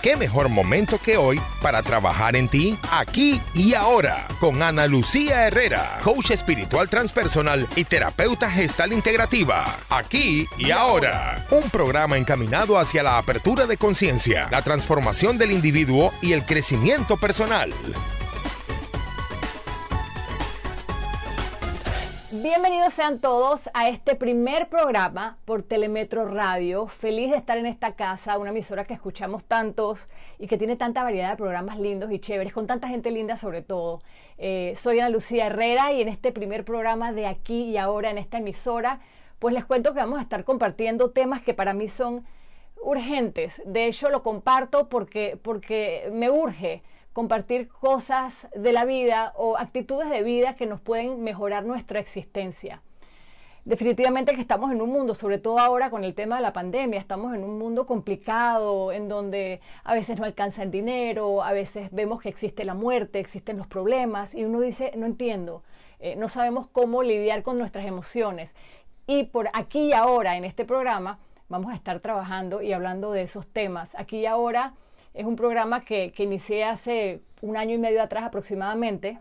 qué mejor momento que hoy para trabajar en ti, aquí y ahora, con Ana Lucía Herrera, coach espiritual transpersonal y terapeuta gestal integrativa. Aquí y ahora, un programa encaminado hacia la apertura de conciencia, la transformación del individuo y el crecimiento personal. Bienvenidos sean todos a este primer programa por Telemetro Radio. Feliz de estar en esta casa, una emisora que escuchamos tantos y que tiene tanta variedad de programas lindos y chéveres, con tanta gente linda sobre todo. Eh, soy Ana Lucía Herrera y en este primer programa de aquí y ahora en esta emisora, pues les cuento que vamos a estar compartiendo temas que para mí son urgentes. De hecho, lo comparto porque, porque me urge compartir cosas de la vida o actitudes de vida que nos pueden mejorar nuestra existencia. Definitivamente que estamos en un mundo, sobre todo ahora con el tema de la pandemia, estamos en un mundo complicado, en donde a veces no alcanza el dinero, a veces vemos que existe la muerte, existen los problemas, y uno dice, no entiendo, eh, no sabemos cómo lidiar con nuestras emociones. Y por aquí y ahora, en este programa, vamos a estar trabajando y hablando de esos temas. Aquí y ahora es un programa que, inicié hace un año y medio atrás aproximadamente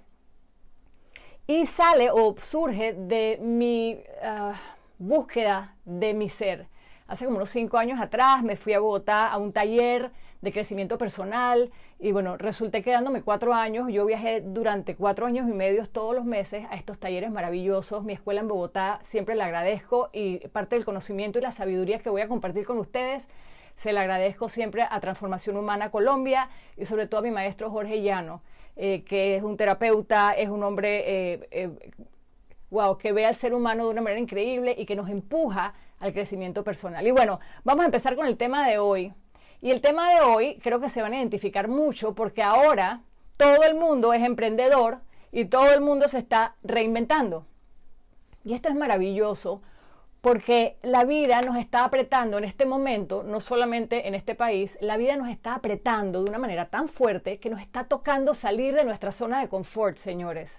y sale o surge de mi ah, búsqueda de mi ser. Hace como unos cinco años atrás me fui a Bogotá a un taller de crecimiento personal y bueno, resulté quedándome cuatro años. Yo viajé durante cuatro años y medio todos los meses a estos talleres maravillosos. Mi escuela en Bogotá siempre la agradezco y parte del conocimiento y la sabiduría que voy a compartir con ustedes se le agradezco siempre a Transformación Humana Colombia y sobre todo a mi maestro Jorge Llano, eh, que es un terapeuta, es un hombre eh, wow, eh, que ve al ser humano de una manera increíble y que nos empuja al crecimiento personal. Y bueno, vamos a empezar con el tema de hoy. Y el tema de hoy creo que se van a identificar mucho porque ahora todo el mundo es emprendedor y todo el mundo se está reinventando. Y esto es maravilloso porque la vida nos está apretando en este momento, no solamente en este país, la vida nos está apretando de una manera tan fuerte que nos está tocando salir de nuestra zona de confort, señores,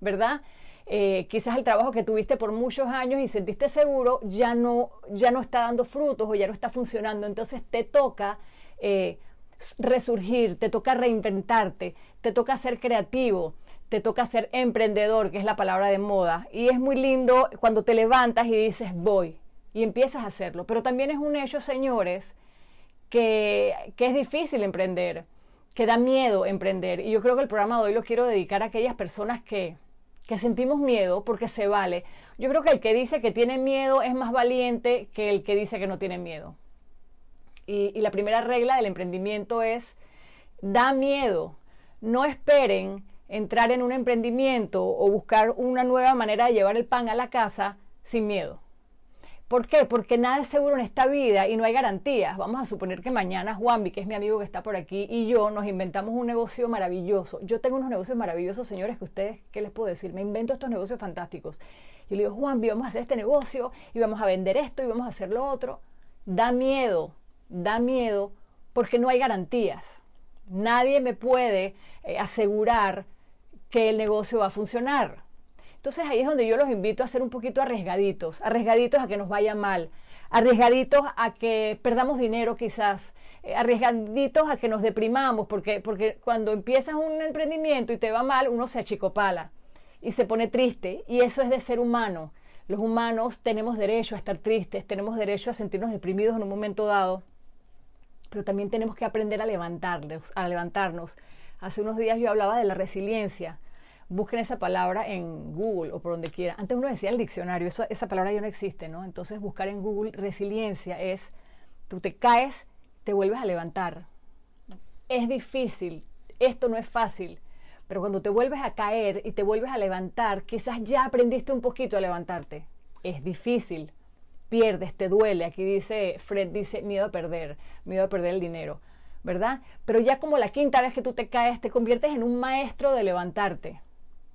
¿verdad? Eh, quizás el trabajo que tuviste por muchos años y sentiste seguro ya no, ya no está dando frutos o ya no está funcionando, entonces te toca eh, resurgir, te toca reinventarte, te toca ser creativo, te toca ser emprendedor, que es la palabra de moda. Y es muy lindo cuando te levantas y dices voy y empiezas a hacerlo. Pero también es un hecho, señores, que, es difícil emprender, que da miedo emprender. Y yo creo que el programa de hoy lo quiero dedicar a aquellas personas que, que sentimos miedo porque se vale. Yo creo que el que dice que tiene miedo es más valiente que el que dice que no tiene miedo. Y la primera regla del emprendimiento es, da miedo. No esperen entrar en un emprendimiento o buscar una nueva manera de llevar el pan a la casa sin miedo. ¿Por qué? Porque nada es seguro en esta vida y no hay garantías. Vamos a suponer que mañana Juanvi, que es mi amigo que está por aquí, y yo nos inventamos un negocio maravilloso. Yo tengo unos negocios maravillosos, señores, que ustedes, ¿qué les puedo decir? Me invento estos negocios fantásticos. Y le digo, Juanvi, vamos a hacer este negocio y vamos a vender esto y vamos a hacer lo otro. Da miedo, da miedo porque no hay garantías. Nadie me puede eh, asegurar que el negocio va a funcionar. Entonces ahí es donde yo los invito a ser un poquito arriesgaditos, arriesgaditos a que nos vaya mal, arriesgaditos a que perdamos dinero quizás, eh, arriesgaditos a que nos deprimamos, porque, porque cuando empiezas un emprendimiento y te va mal, uno se achicopala y se pone triste, y eso es de ser humano. Los humanos tenemos derecho a estar tristes, tenemos derecho a sentirnos deprimidos en un momento dado, pero también tenemos que aprender a levantarnos, a levantarnos Hace unos días yo hablaba de la resiliencia. Busquen esa palabra en Google o por donde quiera. Antes uno decía el diccionario, esa palabra ya no existe, ¿no? Entonces buscar en Google resiliencia es, tú te caes, te vuelves a levantar. Es difícil, esto no es fácil, pero cuando te vuelves a caer y te vuelves a levantar, quizás ya aprendiste un poquito a levantarte. Es difícil, pierdes, te duele. Aquí dice, Fred dice, miedo a perder, miedo a perder el dinero. ¿Verdad? Pero ya como la quinta vez que tú te caes, te conviertes en un maestro de levantarte.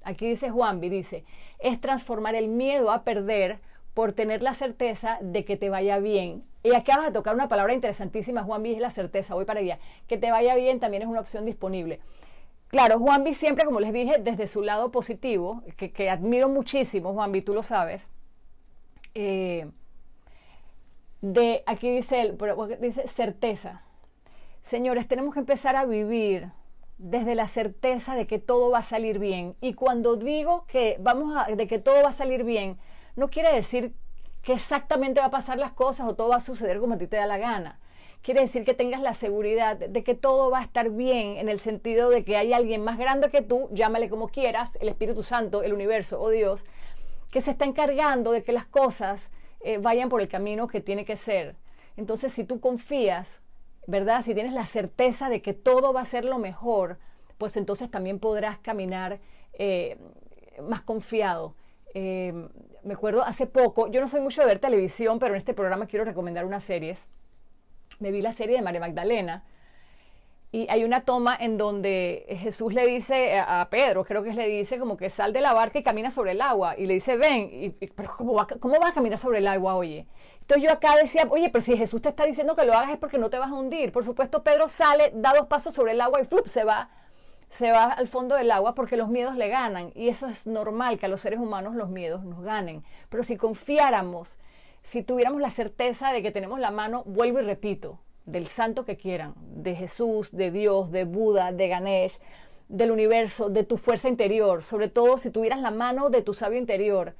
Aquí dice Juanvi, dice, es transformar el miedo a perder por tener la certeza de que te vaya bien. Y aquí vas a tocar una palabra interesantísima, Juanvi, es la certeza, voy para allá. Que te vaya bien también es una opción disponible. Claro, Juanvi siempre, como les dije, desde su lado positivo, que, admiro muchísimo, Juanvi, tú lo sabes. Eh, de aquí dice él, dice certeza Señores, tenemos que empezar a vivir desde la certeza de que todo va a salir bien. Y cuando digo que vamos a, de que todo va a salir bien, no quiere decir que exactamente va a pasar las cosas o todo va a suceder como a ti te da la gana. Quiere decir que tengas la seguridad de que todo va a estar bien en el sentido de que hay alguien más grande que tú, llámale como quieras, el Espíritu Santo, el universo o Dios, que se está encargando de que las cosas eh, vayan por el camino que tiene que ser. Entonces, si tú confías, ¿verdad? Si tienes la certeza de que todo va a ser lo mejor, pues entonces también podrás caminar eh, más confiado. Eh, me acuerdo hace poco, yo no soy mucho de ver televisión, pero en este programa quiero recomendar unas series. Me vi la serie de María Magdalena y hay una toma en donde Jesús le dice a Pedro, creo que le dice como que sal de la barca y camina sobre el agua. Y le dice, ven, y, pero ¿cómo va, ¿cómo va a caminar sobre el agua, oye? Entonces yo acá decía, oye, pero si Jesús te está diciendo que lo hagas es porque no te vas a hundir. Por supuesto, Pedro sale, da dos pasos sobre el agua y ¡flup! se va se va al fondo del agua porque los miedos le ganan. Y eso es normal, que a los seres humanos los miedos nos ganen. Pero si confiáramos, si tuviéramos la certeza de que tenemos la mano, vuelvo y repito, del santo que quieran, de Jesús, de Dios, de Buda, de Ganesh, del universo, de tu fuerza interior, sobre todo si tuvieras la mano de tu sabio interior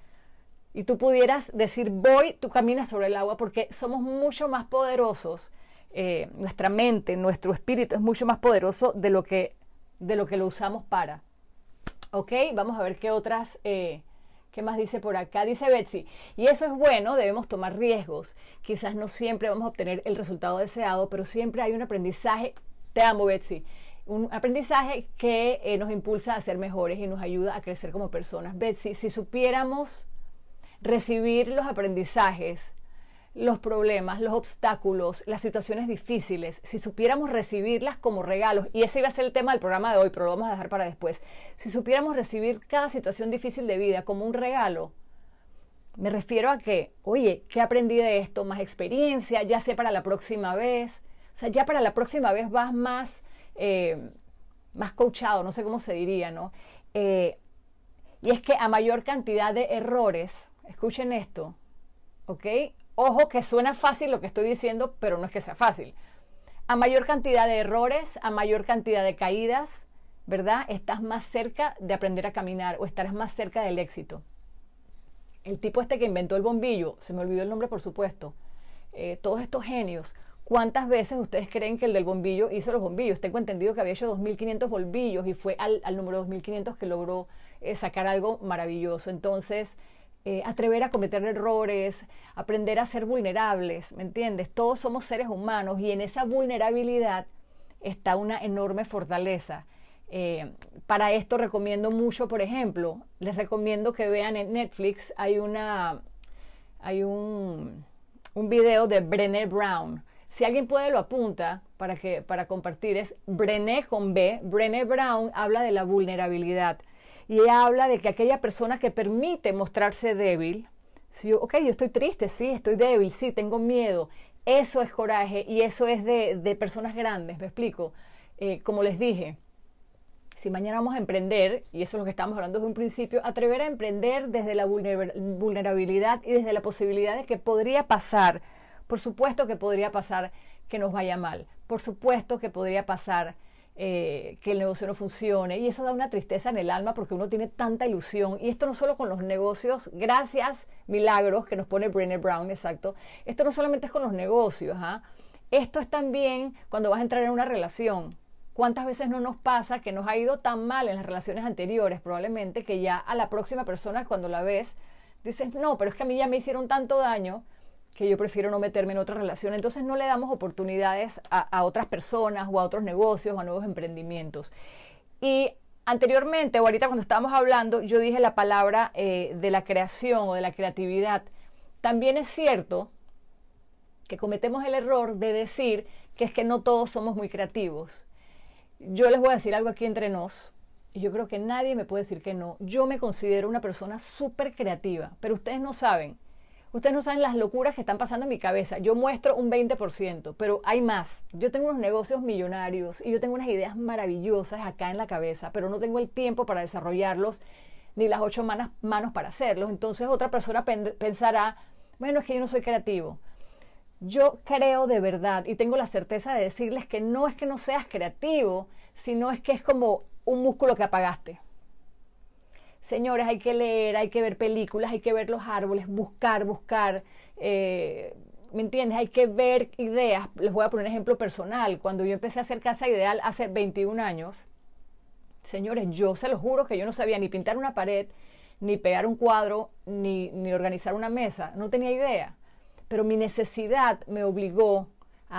y tú pudieras decir, voy, tú caminas sobre el agua, porque somos mucho más poderosos, eh, nuestra mente, nuestro espíritu es mucho más poderoso de lo que de lo que lo usamos para. ¿Ok? Vamos a ver qué otras, eh, qué más dice por acá. Dice Betsy, y eso es bueno, debemos tomar riesgos. Quizás no siempre vamos a obtener el resultado deseado, pero siempre hay un aprendizaje. Te amo, Betsy. Un aprendizaje que eh, nos impulsa a ser mejores y nos ayuda a crecer como personas. Betsy, si supiéramos recibir los aprendizajes los problemas, los obstáculos, las situaciones difíciles, si supiéramos recibirlas como regalos, y ese iba a ser el tema del programa de hoy, pero lo vamos a dejar para después, si supiéramos recibir cada situación difícil de vida como un regalo, me refiero a que, oye, ¿qué aprendí de esto? Más experiencia, ya sé para la próxima vez, o sea, ya para la próxima vez vas más, eh, más coachado, no sé cómo se diría, ¿no? Eh, y es que a mayor cantidad de errores, escuchen esto, ¿ok? Ojo que suena fácil lo que estoy diciendo, pero no es que sea fácil. A mayor cantidad de errores, a mayor cantidad de caídas, ¿verdad? Estás más cerca de aprender a caminar o estarás más cerca del éxito. El tipo este que inventó el bombillo, se me olvidó el nombre por supuesto, eh, todos estos genios, ¿cuántas veces ustedes creen que el del bombillo hizo los bombillos? Tengo entendido que había hecho 2.500 bombillos y fue al, número 2.500 que logró eh, sacar algo maravilloso. Entonces, eh, atrever a cometer errores, aprender a ser vulnerables, ¿me entiendes? Todos somos seres humanos y en esa vulnerabilidad está una enorme fortaleza. Eh, para esto recomiendo mucho, por ejemplo, les recomiendo que vean en Netflix, hay una hay un, un video de Brené Brown. Si alguien puede lo apunta para que para compartir es Brené con B. Brené Brown habla de la vulnerabilidad y habla de que aquella persona que permite mostrarse débil, si yo, ok, yo estoy triste, sí, estoy débil, sí, tengo miedo, eso es coraje y eso es de, personas grandes, me explico. Eh, como les dije, si mañana vamos a emprender, y eso es lo que estamos hablando desde un principio, atrever a emprender desde la vulnerabilidad y desde la posibilidad de que podría pasar, por supuesto que podría pasar que nos vaya mal, por supuesto que podría pasar eh, que el negocio no funcione y eso da una tristeza en el alma porque uno tiene tanta ilusión y esto no solo con los negocios, gracias milagros que nos pone Brené Brown, exacto, esto no solamente es con los negocios, ¿ah? esto es también cuando vas a entrar en una relación. ¿Cuántas veces no nos pasa que nos ha ido tan mal en las relaciones anteriores probablemente que ya a la próxima persona cuando la ves dices, no, pero es que a mí ya me hicieron tanto daño que yo prefiero no meterme en otra relación. Entonces no le damos oportunidades a, otras personas o a otros negocios o a nuevos emprendimientos. Y anteriormente o ahorita cuando estábamos hablando, yo dije la palabra eh, de la creación o de la creatividad. También es cierto que cometemos el error de decir que es que no todos somos muy creativos. Yo les voy a decir algo aquí entre nos. Y yo creo que nadie me puede decir que no. Yo me considero una persona súper creativa, pero ustedes no saben Ustedes no saben las locuras que están pasando en mi cabeza. Yo muestro un 20%, pero hay más. Yo tengo unos negocios millonarios y yo tengo unas ideas maravillosas acá en la cabeza, pero no tengo el tiempo para desarrollarlos ni las ocho manos, manos para hacerlos. Entonces otra persona pensará, bueno, es que yo no soy creativo. Yo creo de verdad y tengo la certeza de decirles que no es que no seas creativo, sino es que es como un músculo que apagaste. Señores, hay que leer, hay que ver películas, hay que ver los árboles, buscar, buscar. Eh, ¿Me entiendes? Hay que ver ideas. Les voy a poner un ejemplo personal. Cuando yo empecé a hacer Casa Ideal hace 21 años, señores, yo se lo juro que yo no sabía ni pintar una pared, ni pegar un cuadro, ni, ni organizar una mesa. No tenía idea. Pero mi necesidad me obligó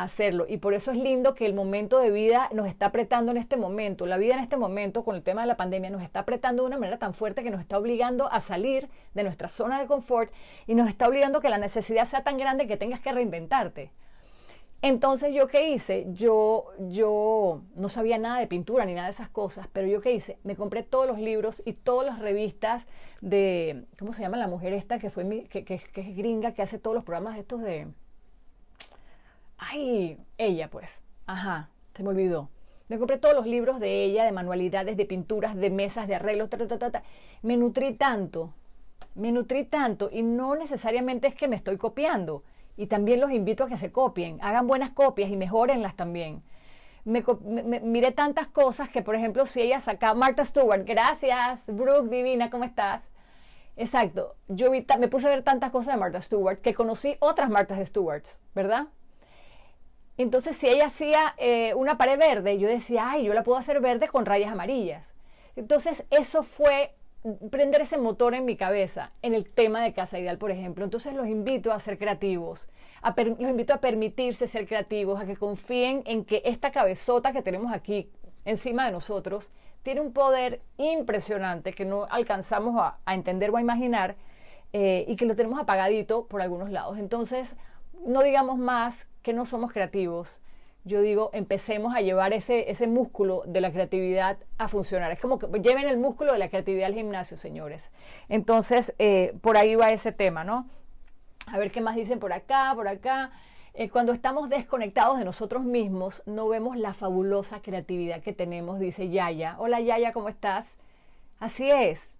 hacerlo. Y por eso es lindo que el momento de vida nos está apretando en este momento. La vida en este momento, con el tema de la pandemia, nos está apretando de una manera tan fuerte que nos está obligando a salir de nuestra zona de confort y nos está obligando a que la necesidad sea tan grande que tengas que reinventarte. Entonces, ¿yo qué hice? Yo, yo no sabía nada de pintura ni nada de esas cosas, pero ¿yo qué hice? Me compré todos los libros y todas las revistas de, ¿cómo se llama la mujer esta que, fue mi, que, que, que es gringa, que hace todos los programas estos de Ay, ella pues. Ajá, se me olvidó. Me compré todos los libros de ella, de manualidades, de pinturas, de mesas, de arreglos, Me nutrí tanto, me nutrí tanto y no necesariamente es que me estoy copiando. Y también los invito a que se copien, hagan buenas copias y mejorenlas también. Me, miré tantas cosas que, por ejemplo, si ella saca Martha Stewart, gracias, Brooke, divina, ¿cómo estás? Exacto, yo me puse a ver tantas cosas de Martha Stewart que conocí otras Martha Stewarts, ¿verdad? Entonces, si ella hacía eh, una pared verde, yo decía, ay, yo la puedo hacer verde con rayas amarillas. Entonces, eso fue prender ese motor en mi cabeza en el tema de Casa Ideal, por ejemplo. Entonces, los invito a ser creativos, los invito a permitirse ser creativos, a que confíen en que esta cabezota que tenemos aquí encima de nosotros tiene un poder impresionante que no alcanzamos a, entender o a imaginar eh, y que lo tenemos apagadito por algunos lados. Entonces, no digamos más que no somos creativos, yo digo, empecemos a llevar ese, ese músculo de la creatividad a funcionar. Es como que lleven el músculo de la creatividad al gimnasio, señores. Entonces, eh, por ahí va ese tema, ¿no? A ver qué más dicen por acá, por acá. Eh, cuando estamos desconectados de nosotros mismos, no vemos la fabulosa creatividad que tenemos, dice Yaya. Hola Yaya, ¿cómo estás? Así es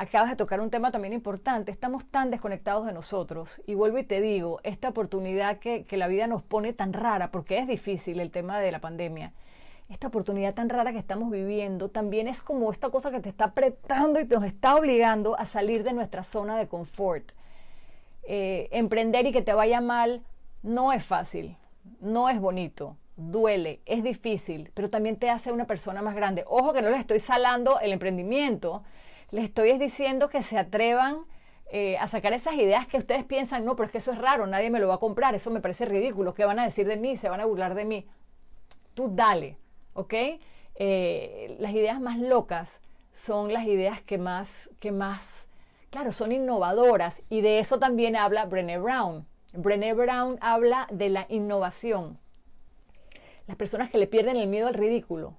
acabas de tocar un tema también importante. Estamos tan desconectados de nosotros. Y vuelvo y te digo, esta oportunidad que, la vida nos pone tan rara, porque es difícil el tema de la pandemia, esta oportunidad tan rara que estamos viviendo también es como esta cosa que te está apretando y nos está obligando a salir de nuestra zona de confort. Eh, emprender y que te vaya mal no es fácil, no es bonito, duele, es difícil, pero también te hace una persona más grande. Ojo que no les estoy salando el emprendimiento, les estoy diciendo que se atrevan eh, a sacar esas ideas que ustedes piensan, no, pero es que eso es raro, nadie me lo va a comprar, eso me parece ridículo, ¿qué van a decir de mí? Se van a burlar de mí. Tú dale, ¿ok? Eh, las ideas más locas son las ideas que más, que más, claro, son innovadoras y de eso también habla Brené Brown. Brené Brown habla de la innovación. Las personas que le pierden el miedo al ridículo,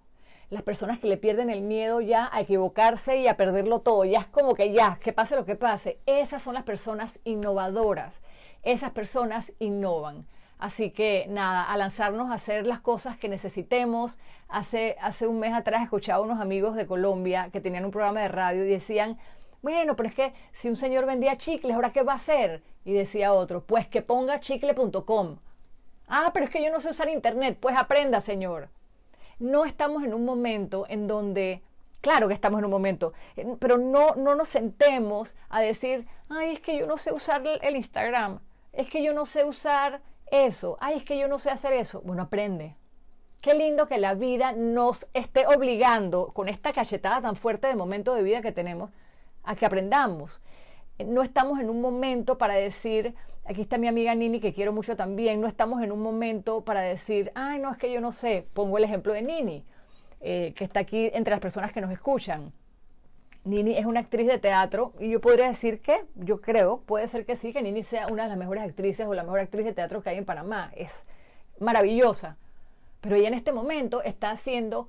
las personas que le pierden el miedo ya a equivocarse y a perderlo todo, ya es como que ya, que pase lo que pase, esas son las personas innovadoras, esas personas innovan. Así que nada, a lanzarnos a hacer las cosas que necesitemos. Hace, hace un mes atrás escuchaba a unos amigos de Colombia que tenían un programa de radio y decían, bueno, pero es que si un señor vendía chicles, ¿ahora qué va a hacer? Y decía otro, pues que ponga chicle.com. Ah, pero es que yo no sé usar internet, pues aprenda, señor no estamos en un momento en donde, claro que estamos en un momento, pero no, no nos sentemos a decir, ay, es que yo no sé usar el Instagram, es que yo no sé usar eso, ay, es que yo no sé hacer eso. Bueno, aprende. Qué lindo que la vida nos esté obligando con esta cachetada tan fuerte de momento de vida que tenemos a que aprendamos. No estamos en un momento para decir, Aquí está mi amiga Nini, que quiero mucho también. No estamos en un momento para decir, ay, no, es que yo no sé. Pongo el ejemplo de Nini, eh, que está aquí entre las personas que nos escuchan. Nini es una actriz de teatro y yo podría decir que, yo creo, puede ser que sí, que Nini sea una de las mejores actrices o la mejor actriz de teatro que hay en Panamá. Es maravillosa. Pero ella en este momento está haciendo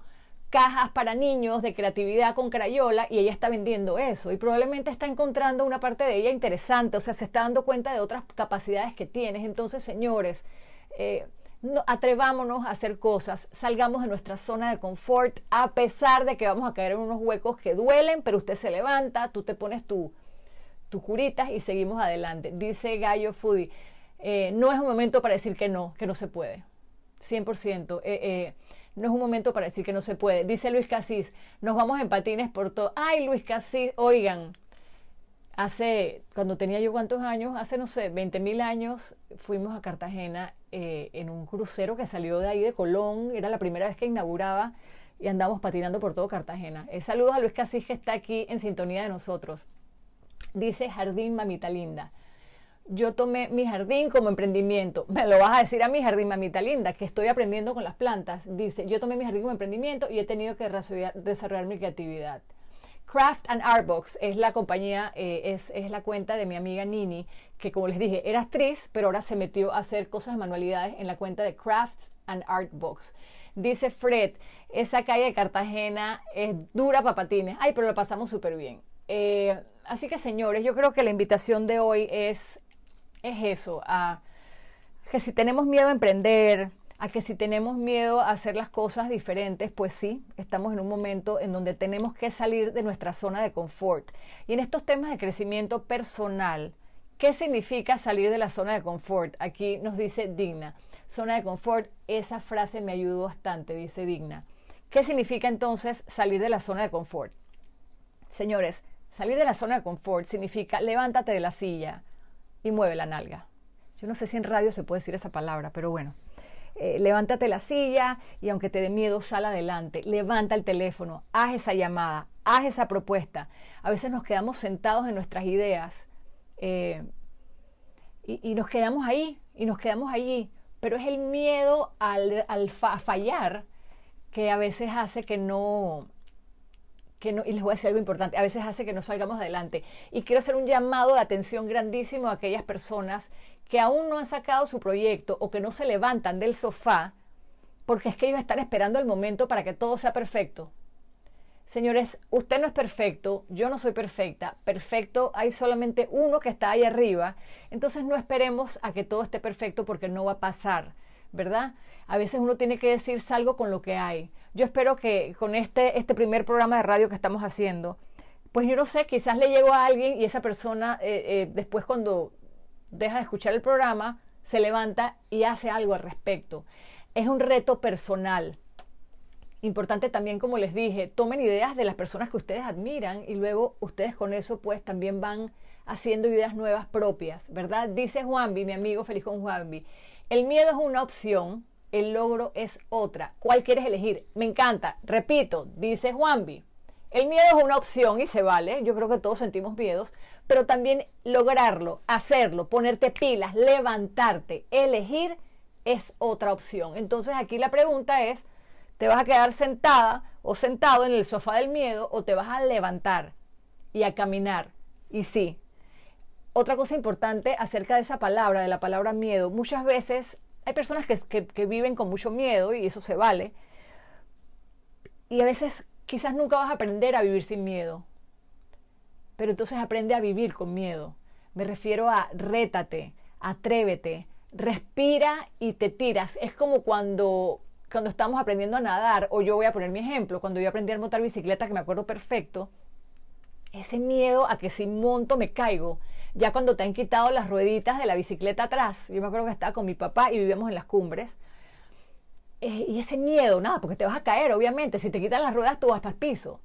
cajas para niños de creatividad con crayola y ella está vendiendo eso y probablemente está encontrando una parte de ella interesante, o sea, se está dando cuenta de otras capacidades que tienes. Entonces, señores, eh, atrevámonos a hacer cosas, salgamos de nuestra zona de confort, a pesar de que vamos a caer en unos huecos que duelen, pero usted se levanta, tú te pones tu, tu curitas y seguimos adelante. Dice Gallo Foodie. Eh, no es un momento para decir que no, que no se puede. 100%. Eh, eh, no es un momento para decir que no se puede. Dice Luis Casís, nos vamos en patines por todo. Ay, Luis Casís, oigan, hace, cuando tenía yo cuántos años, hace no sé, 20 mil años, fuimos a Cartagena en un crucero que salió de ahí de Colón, era la primera vez que inauguraba y andamos patinando por todo Cartagena. saludos a Luis Casís que está aquí en sintonía de nosotros. Dice Jardín Mamita Linda yo tomé mi jardín como emprendimiento. Me lo vas a decir a mi jardín, mamita linda, que estoy aprendiendo con las plantas. Dice, yo tomé mi jardín como emprendimiento y he tenido que desarrollar mi creatividad. Craft and Artbox es la compañía, eh, es, es, la cuenta de mi amiga Nini, que como les dije, era actriz, pero ahora se metió a hacer cosas de manualidades en la cuenta de Crafts and Artbox. Dice Fred, esa calle de Cartagena es dura para patines. Ay, pero lo pasamos súper bien. Eh, así que señores, yo creo que la invitación de hoy es es eso, a que si tenemos miedo a emprender, a que si tenemos miedo a hacer las cosas diferentes, pues sí, estamos en un momento en donde tenemos que salir de nuestra zona de confort. Y en estos temas de crecimiento personal, ¿qué significa salir de la zona de confort? Aquí nos dice Digna. Zona de confort, esa frase me ayudó bastante, dice Digna. ¿Qué significa entonces salir de la zona de confort? Señores, salir de la zona de confort significa levántate de la silla, y mueve la nalga. Yo no sé si en radio se puede decir esa palabra, pero bueno. Eh, levántate la silla y aunque te dé miedo, sal adelante, levanta el teléfono, haz esa llamada, haz esa propuesta. A veces nos quedamos sentados en nuestras ideas eh, y, nos quedamos ahí, y nos quedamos allí, pero es el miedo al, al fallar que a veces hace que no, y les voy a decir algo importante, a veces hace que no salgamos adelante. Y quiero hacer un llamado de atención grandísimo a aquellas personas que aún no han sacado su proyecto o que no se levantan del sofá porque es que ellos están esperando el momento para que todo sea perfecto. Señores, usted no es perfecto, yo no soy perfecta, perfecto hay solamente uno que está ahí arriba, entonces no esperemos a que todo esté perfecto porque no va a pasar, ¿verdad? A veces uno tiene que decir salgo con lo que hay. Yo espero que con este, este primer programa de radio que estamos haciendo, pues yo no sé, quizás le llegó a alguien y esa persona eh, eh, después cuando deja de escuchar el programa, se levanta y hace algo al respecto. Es un reto personal. Importante también, como les dije, tomen ideas de las personas que ustedes admiran y luego ustedes con eso pues también van haciendo ideas nuevas propias, ¿verdad? Dice Juanvi, mi amigo feliz con Juanvi, el miedo es una opción, el logro es otra. ¿Cuál quieres elegir? Me encanta. Repito, dice Juanvi. El miedo es una opción y se vale. Yo creo que todos sentimos miedos. Pero también lograrlo, hacerlo, ponerte pilas, levantarte, elegir es otra opción. Entonces aquí la pregunta es, ¿te vas a quedar sentada o sentado en el sofá del miedo o te vas a levantar y a caminar? Y sí. Otra cosa importante acerca de esa palabra, de la palabra miedo, muchas veces hay personas que, viven con mucho miedo y eso se vale. Y a veces quizás nunca vas a aprender a vivir sin miedo. Pero entonces aprende a vivir con miedo. Me refiero a rétate, atrévete, respira y te tiras. Es como cuando, cuando estamos aprendiendo a nadar, o yo voy a poner mi ejemplo, cuando yo aprendí a montar bicicleta, que me acuerdo perfecto, ese miedo a que si monto me caigo, ya cuando te han quitado las rueditas de la bicicleta atrás, yo me acuerdo que estaba con mi papá y vivíamos en las cumbres, eh, y ese miedo, nada, porque te vas a caer, obviamente, si te quitan las ruedas tú vas para el piso.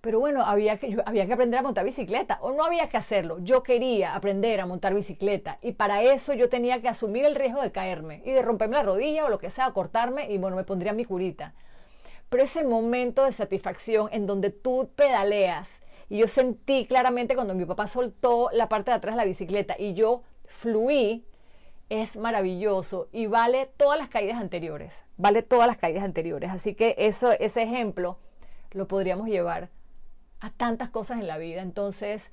Pero bueno, había que, había que aprender a montar bicicleta, o no había que hacerlo, yo quería aprender a montar bicicleta, y para eso yo tenía que asumir el riesgo de caerme, y de romperme la rodilla o lo que sea, cortarme, y bueno, me pondría mi curita. Pero es el momento de satisfacción en donde tú pedaleas y yo sentí claramente cuando mi papá soltó la parte de atrás de la bicicleta y yo fluí, es maravilloso y vale todas las caídas anteriores, vale todas las caídas anteriores. Así que eso, ese ejemplo lo podríamos llevar a tantas cosas en la vida. Entonces,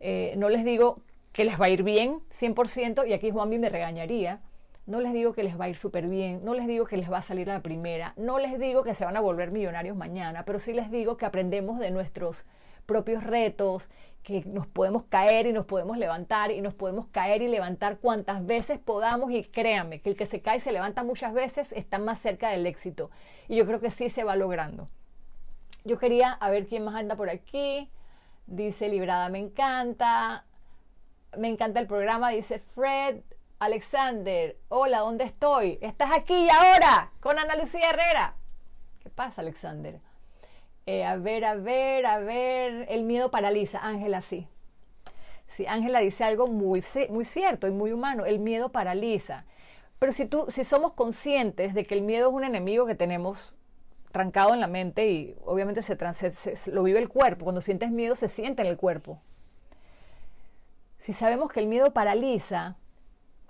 eh, no les digo que les va a ir bien 100% y aquí Juanmi me regañaría. No les digo que les va a ir súper bien, no les digo que les va a salir a la primera, no les digo que se van a volver millonarios mañana, pero sí les digo que aprendemos de nuestros propios retos, que nos podemos caer y nos podemos levantar y nos podemos caer y levantar cuantas veces podamos y créanme que el que se cae y se levanta muchas veces está más cerca del éxito y yo creo que sí se va logrando. Yo quería a ver quién más anda por aquí. Dice Librada, me encanta. Me encanta el programa, dice Fred. Alexander, hola, ¿dónde estoy? ¿Estás aquí y ahora con Ana Lucía Herrera? ¿Qué pasa, Alexander? Eh, a ver, a ver, a ver, el miedo paraliza. Ángela, sí. Sí, Ángela dice algo muy, muy cierto y muy humano. El miedo paraliza. Pero si, tú, si somos conscientes de que el miedo es un enemigo que tenemos trancado en la mente y obviamente se, se, lo vive el cuerpo, cuando sientes miedo se siente en el cuerpo. Si sabemos que el miedo paraliza,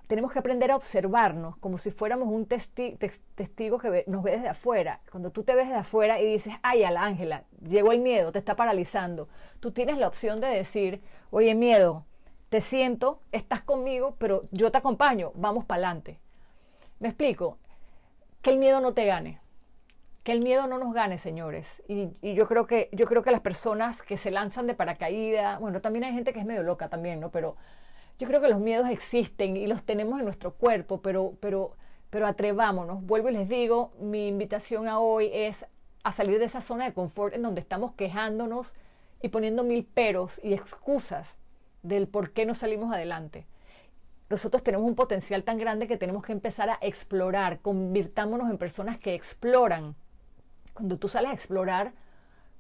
tenemos que aprender a observarnos como si fuéramos un testigo que nos ve desde afuera. Cuando tú te ves desde afuera y dices, ay, al Ángela, llegó el miedo, te está paralizando, tú tienes la opción de decir, oye, miedo, te siento, estás conmigo, pero yo te acompaño, vamos para adelante. Me explico, que el miedo no te gane, que el miedo no nos gane, señores. Y, y, yo creo que yo creo que las personas que se lanzan de paracaídas, bueno, también hay gente que es medio loca también, ¿no? Pero yo creo que los miedos existen y los tenemos en nuestro cuerpo, pero, pero, pero atrevámonos. Vuelvo y les digo, mi invitación a hoy es a salir de esa zona de confort en donde estamos quejándonos y poniendo mil peros y excusas del por qué no salimos adelante. Nosotros tenemos un potencial tan grande que tenemos que empezar a explorar, convirtámonos en personas que exploran. Cuando tú sales a explorar,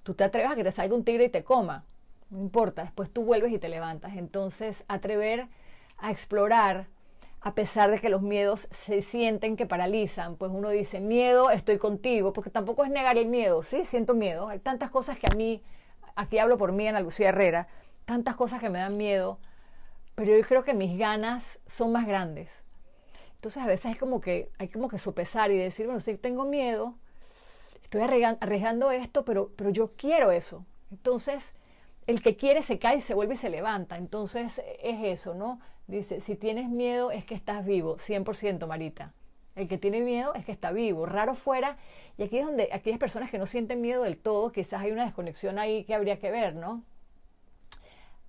tú te atreves a que te salga un tigre y te coma no importa, después tú vuelves y te levantas. Entonces, atrever a explorar, a pesar de que los miedos se sienten que paralizan, pues uno dice, miedo, estoy contigo, porque tampoco es negar el miedo, sí, siento miedo. Hay tantas cosas que a mí, aquí hablo por mí, Ana Lucía Herrera, tantas cosas que me dan miedo, pero yo creo que mis ganas son más grandes. Entonces a veces es como que hay como que sopesar y decir, bueno, sí tengo miedo, estoy arriesgando esto, pero, pero yo quiero eso. Entonces, el que quiere se cae se vuelve y se levanta. Entonces es eso, ¿no? Dice, si tienes miedo es que estás vivo, 100% Marita. El que tiene miedo es que está vivo, raro fuera. Y aquí es donde aquellas personas que no sienten miedo del todo, quizás hay una desconexión ahí que habría que ver, ¿no?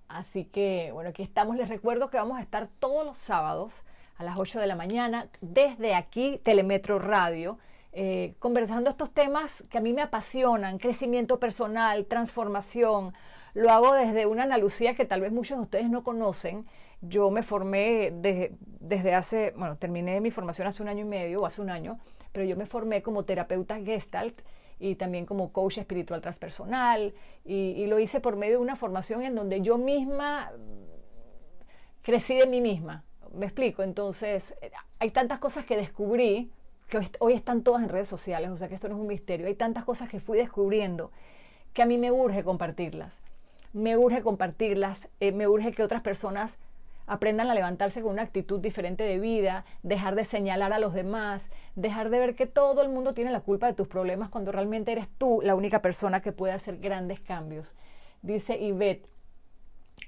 Así que, bueno, aquí estamos. Les recuerdo que vamos a estar todos los sábados a las 8 de la mañana desde aquí, Telemetro Radio. Eh, conversando estos temas que a mí me apasionan, crecimiento personal, transformación, lo hago desde una Ana Lucía que tal vez muchos de ustedes no conocen. Yo me formé desde hace, bueno, terminé mi formación hace un año y medio o hace un año, pero yo me formé como terapeuta gestalt y también como coach espiritual transpersonal y, lo hice por medio de una formación en donde yo misma crecí de mí misma. Me explico, entonces hay tantas cosas que descubrí que hoy, hoy están todas en redes sociales, o sea que esto no es un misterio, hay tantas cosas que fui descubriendo que a mí me urge compartirlas me urge compartirlas, eh, me urge que otras personas aprendan a levantarse con una actitud diferente de vida, dejar de señalar a los demás, dejar de ver que todo el mundo tiene la culpa de tus problemas cuando realmente eres tú la única persona que puede hacer grandes cambios. Dice Yvette,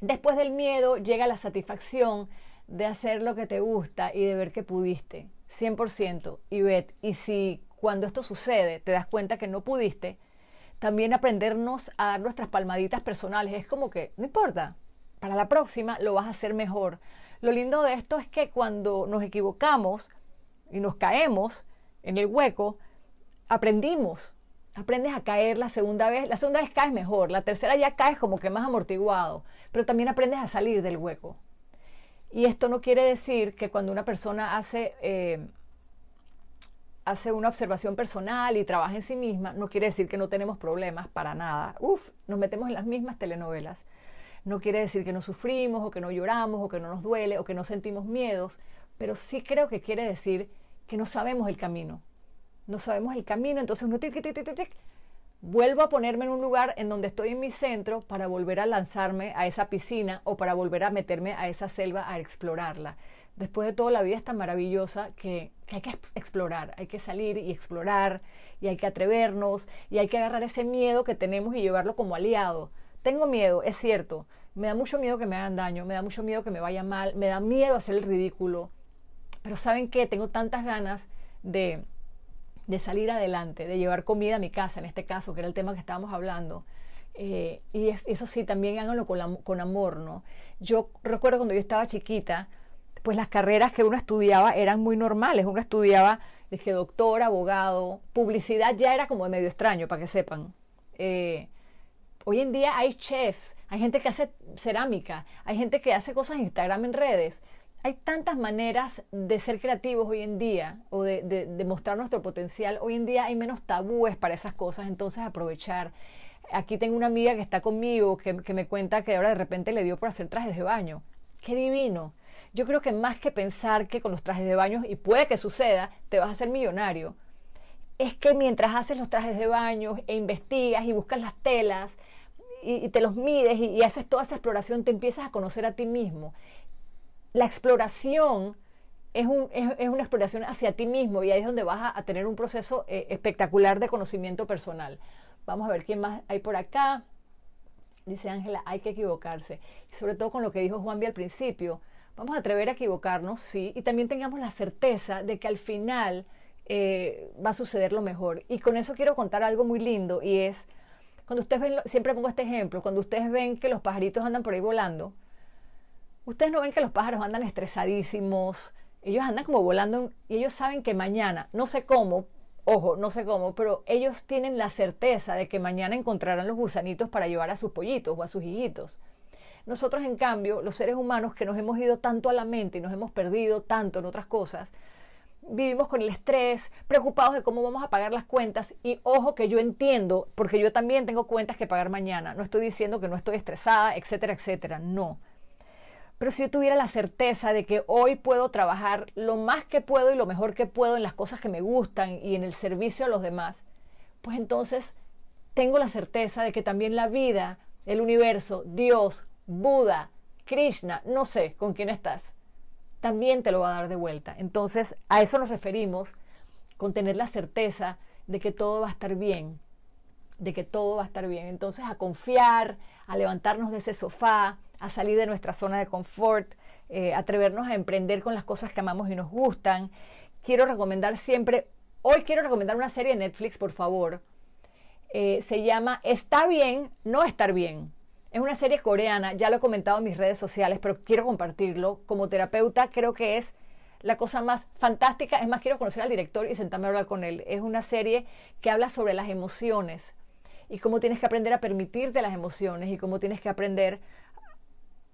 después del miedo llega la satisfacción de hacer lo que te gusta y de ver que pudiste. 100%, Yvette. Y si cuando esto sucede te das cuenta que no pudiste, también aprendernos a dar nuestras palmaditas personales. Es como que, no importa, para la próxima lo vas a hacer mejor. Lo lindo de esto es que cuando nos equivocamos y nos caemos en el hueco, aprendimos. Aprendes a caer la segunda vez. La segunda vez caes mejor. La tercera ya caes como que más amortiguado. Pero también aprendes a salir del hueco. Y esto no quiere decir que cuando una persona hace eh, hace una observación personal y trabaja en sí misma, no quiere decir que no tenemos problemas para nada. Uf, nos metemos en las mismas telenovelas. No quiere decir que no sufrimos o que no lloramos o que no nos duele o que no sentimos miedos, pero sí creo que quiere decir que no sabemos el camino. No sabemos el camino, entonces uno vuelvo a ponerme en un lugar en donde estoy en mi centro para volver a lanzarme a esa piscina o para volver a meterme a esa selva a explorarla después de todo la vida es tan maravillosa que, hay que explorar, hay que salir y explorar y hay que atrevernos y hay que agarrar ese miedo que tenemos y llevarlo como aliado. Tengo miedo, es cierto, me da mucho miedo que me hagan daño, me da mucho miedo que me vaya mal, me da miedo hacer el ridículo, pero ¿saben qué? Tengo tantas ganas de, de salir adelante, de llevar comida a mi casa, en este caso, que era el tema que estábamos hablando. Eh, y eso sí, también háganlo con, con amor, ¿no? Yo recuerdo cuando yo estaba chiquita, pues las carreras que uno estudiaba eran muy normales. Uno estudiaba, dije, doctor, abogado, publicidad ya era como de medio extraño, para que sepan. Eh, hoy en día hay chefs, hay gente que hace cerámica, hay gente que hace cosas en Instagram, en redes. hay tantas maneras de ser creativos hoy en día o de, de, mostrar nuestro potencial. Hoy en día hay menos tabúes para esas cosas, entonces aprovechar. Aquí tengo una amiga que está conmigo que, que me cuenta que ahora de repente le dio por hacer trajes de baño. ¡Qué divino! Yo creo que más que pensar que con los trajes de baño, y puede que suceda, te vas a hacer millonario, es que mientras haces los trajes de baño e investigas y buscas las telas y, te los mides y, haces toda esa exploración, te empiezas a conocer a ti mismo la exploración es, una exploración hacia ti mismo y ahí es donde vas a, tener un proceso eh, espectacular de conocimiento personal. Vamos a ver quién más hay por acá. Dice Ángela, hay que equivocarse. Y sobre todo con lo que dijo Juanvi al principio. Vamos a atrever a equivocarnos, sí, y también tengamos la certeza de que al final eh, va a suceder lo mejor. Y con eso quiero contar algo muy lindo y es, cuando ustedes ven, siempre pongo este ejemplo, cuando ustedes ven que los pajaritos andan por ahí volando, Ustedes no ven que los pájaros andan estresadísimos, ellos andan como volando y ellos saben que mañana, no sé cómo, ojo, no sé cómo, pero ellos tienen la certeza de que mañana encontrarán los gusanitos para llevar a sus pollitos o a sus hijitos. Nosotros, en cambio, los seres humanos que nos hemos ido tanto a la mente y nos hemos perdido tanto en otras cosas, vivimos con el estrés, preocupados de cómo vamos a pagar las cuentas. Y ojo que yo entiendo, porque yo también tengo cuentas que pagar mañana, no estoy diciendo que no estoy estresada, etcétera, etcétera, no. Pero si yo tuviera la certeza de que hoy puedo trabajar lo más que puedo y lo mejor que puedo en las cosas que me gustan y en el servicio a los demás, pues entonces tengo la certeza de que también la vida, el universo, Dios, Buda, Krishna, no sé con quién estás, también te lo va a dar de vuelta. Entonces a eso nos referimos con tener la certeza de que todo va a estar bien, de que todo va a estar bien. Entonces a confiar, a levantarnos de ese sofá, a salir de nuestra zona de confort, eh, atrevernos a emprender con las cosas que amamos y nos gustan. Quiero recomendar siempre, hoy quiero recomendar una serie de Netflix, por favor. Eh, se llama Está bien, no estar bien. Es una serie coreana, ya lo he comentado en mis redes sociales, pero quiero compartirlo. Como terapeuta creo que es la cosa más fantástica. Es más, quiero conocer al director y sentarme a hablar con él. Es una serie que habla sobre las emociones y cómo tienes que aprender a permitirte las emociones y cómo tienes que aprender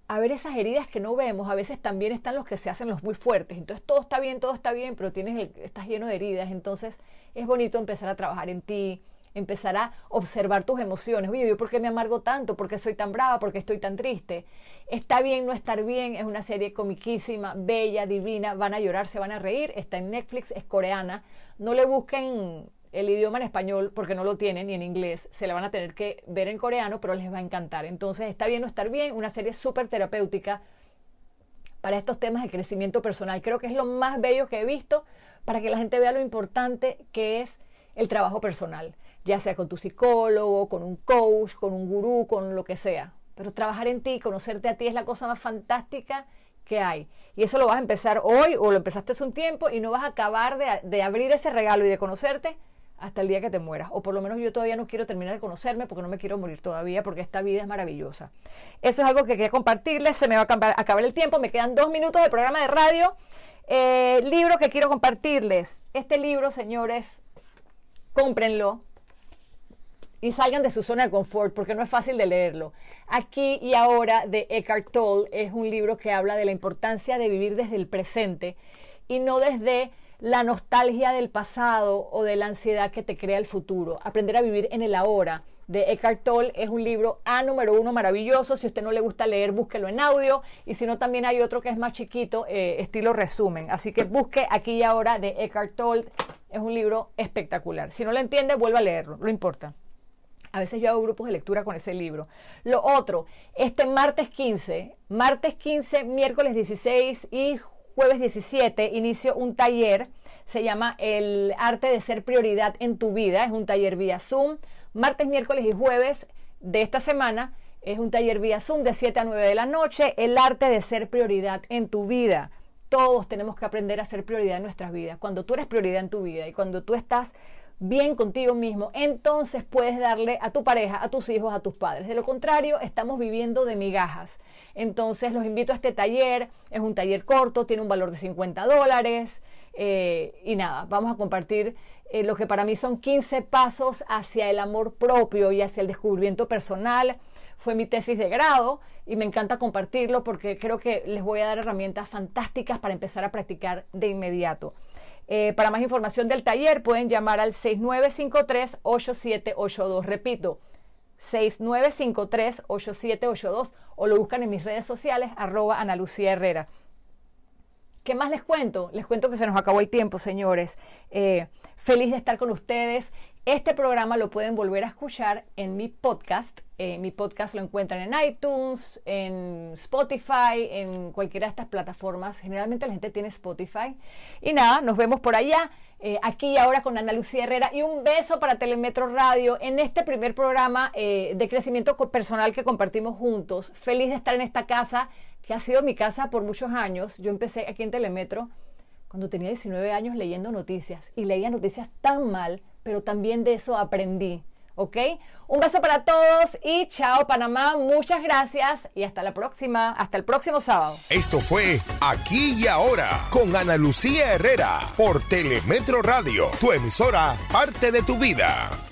a ver esas heridas que no vemos, a veces también están los que se hacen los muy fuertes. Entonces todo está bien, todo está bien, pero tienes estás lleno de heridas. Entonces es bonito empezar a trabajar en ti, empezar a observar tus emociones. Oye, ¿yo por qué me amargo tanto? ¿Por qué soy tan brava? ¿Por qué estoy tan triste? Está bien no estar bien, es una serie comiquísima, bella, divina, van a llorar, se van a reír, está en Netflix, es coreana. No le busquen el idioma en español porque no lo tienen ni en inglés, se la van a tener que ver en coreano, pero les va a encantar. Entonces, está bien no estar bien, una serie súper terapéutica para estos temas de crecimiento personal. Creo que es lo más bello que he visto para que la gente vea lo importante que es el trabajo personal, ya sea con tu psicólogo, con un coach, con un gurú, con lo que sea. Pero trabajar en ti, conocerte a ti es la cosa más fantástica que hay. Y eso lo vas a empezar hoy o lo empezaste hace un tiempo y no vas a acabar de, de abrir ese regalo y de conocerte hasta el día que te mueras. O por lo menos yo todavía no quiero terminar de conocerme porque no me quiero morir todavía porque esta vida es maravillosa. Eso es algo que quería compartirles. Se me va a acabar el tiempo. Me quedan dos minutos de programa de radio. Eh, libro que quiero compartirles. Este libro, señores, cómprenlo y salgan de su zona de confort porque no es fácil de leerlo. Aquí y ahora de Eckhart Tolle es un libro que habla de la importancia de vivir desde el presente y no desde la nostalgia del pasado o de la ansiedad que te crea el futuro. Aprender a vivir en el ahora de Eckhart Tolle es un libro A número uno maravilloso. Si usted no le gusta leer, búsquelo en audio. Y si no, también hay otro que es más chiquito, eh, estilo resumen. Así que busque aquí y ahora de Eckhart Tolle. Es un libro espectacular. Si no lo entiende, vuelva a leerlo, no importa. A veces yo hago grupos de lectura con ese libro. Lo otro, este martes 15, martes 15, miércoles 16 y jueves 17 inicio un taller, se llama El arte de ser prioridad en tu vida, es un taller vía Zoom, martes, miércoles y jueves de esta semana es un taller vía Zoom de 7 a 9 de la noche, el arte de ser prioridad en tu vida. Todos tenemos que aprender a ser prioridad en nuestras vidas. Cuando tú eres prioridad en tu vida y cuando tú estás bien contigo mismo, entonces puedes darle a tu pareja, a tus hijos, a tus padres. De lo contrario, estamos viviendo de migajas. Entonces los invito a este taller, es un taller corto, tiene un valor de 50 dólares eh, y nada, vamos a compartir eh, lo que para mí son 15 pasos hacia el amor propio y hacia el descubrimiento personal. fue mi tesis de grado y me encanta compartirlo porque creo que les voy a dar herramientas fantásticas para empezar a practicar de inmediato. Eh, para más información del taller pueden llamar al 6953-8782. Repito, 6953-8782 o lo buscan en mis redes sociales, arroba Ana Lucía Herrera. ¿Qué más les cuento? Les cuento que se nos acabó el tiempo, señores. Eh, feliz de estar con ustedes. Este programa lo pueden volver a escuchar en mi podcast. Eh, mi podcast lo encuentran en iTunes, en Spotify, en cualquiera de estas plataformas. Generalmente la gente tiene Spotify. Y nada, nos vemos por allá. Eh, aquí y ahora con Ana Lucía Herrera y un beso para Telemetro Radio en este primer programa de crecimiento personal que compartimos juntos. Feliz de estar en esta casa que ha sido mi casa por muchos años. Yo empecé aquí en Telemetro cuando tenía 19 años leyendo noticias y leía noticias tan mal, pero también de eso aprendí. ¿Ok? Un beso para todos y chao Panamá, muchas gracias y hasta la próxima, hasta el próximo sábado. Esto fue Aquí y Ahora con Ana Lucía Herrera por Telemetro Radio, tu emisora, parte de tu vida.